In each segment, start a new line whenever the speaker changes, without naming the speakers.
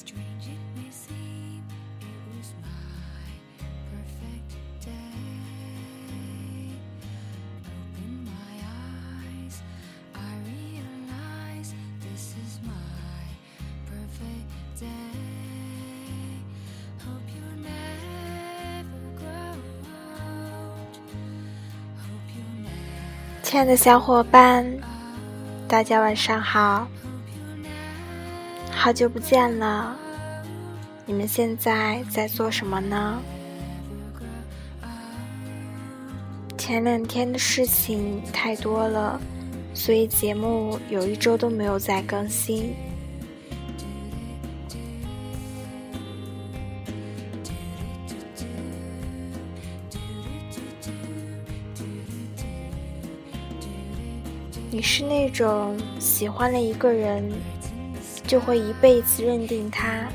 Strange it may seem, it was my perfect day. Open my eyes, I realize this is my perfect day. Hope you never grow old. Hope you never.
亲爱的小伙伴，大家晚上好，好久不见了。你们现在在做什么呢？前两天的事情太多了，所以节目有一周都没有再更新。你是那种喜欢了一个人，就会一辈子认定他，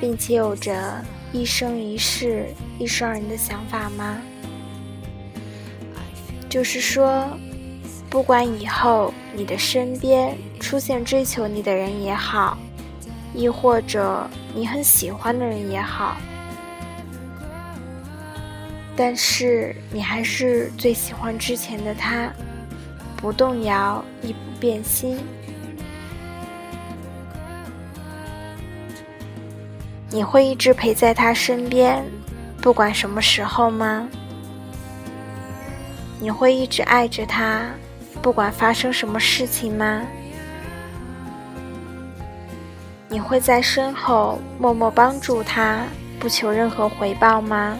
并且有着一生一世一双人的想法吗？就是说，不管以后你的身边出现追求你的人也好，亦或者你很喜欢的人也好，但是你还是最喜欢之前的他。不动摇，亦不变心。你会一直陪在他身边，不管什么时候吗？你会一直爱着他，不管发生什么事情吗？你会在身后默默帮助他，不求任何回报吗？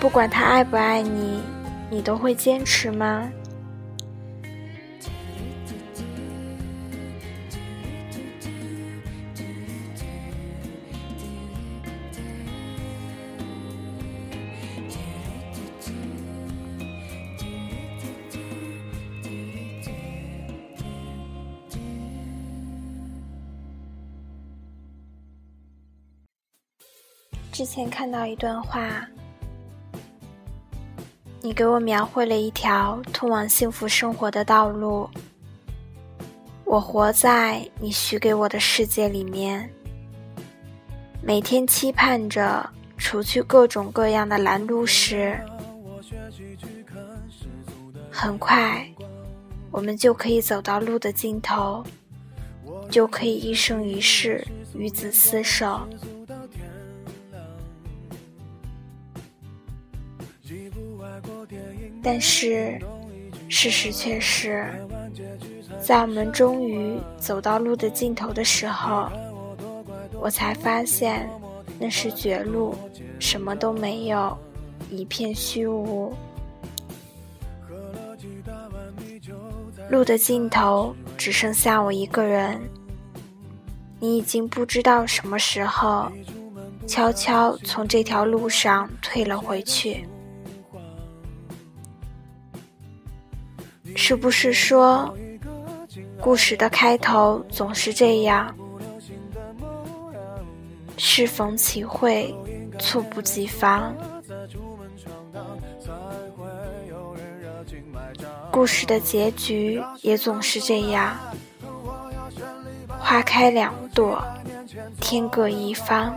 不管他爱不爱你。你都会坚持吗？之前看到一段话。你给我描绘了一条通往幸福生活的道路，我活在你许给我的世界里面，每天期盼着除去各种各样的拦路石，很快，我们就可以走到路的尽头，就可以一生一世与子厮守。但是，事实却是，在我们终于走到路的尽头的时候，我才发现那是绝路，什么都没有，一片虚无。路的尽头只剩下我一个人，你已经不知道什么时候，悄悄从这条路上退了回去。是不是说，故事的开头总是这样？适逢其会，猝不及防。故事的结局也总是这样：花开两朵，天各一方。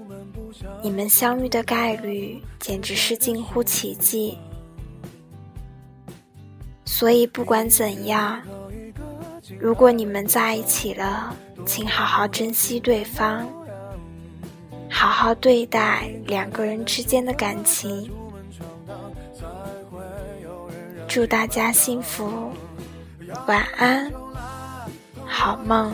你们相遇的概率简直是近乎奇迹。所以不管怎样，如果你们在一起了，请好好珍惜对方，好好对待两个人之间的感情。祝大家幸福，晚安。好梦。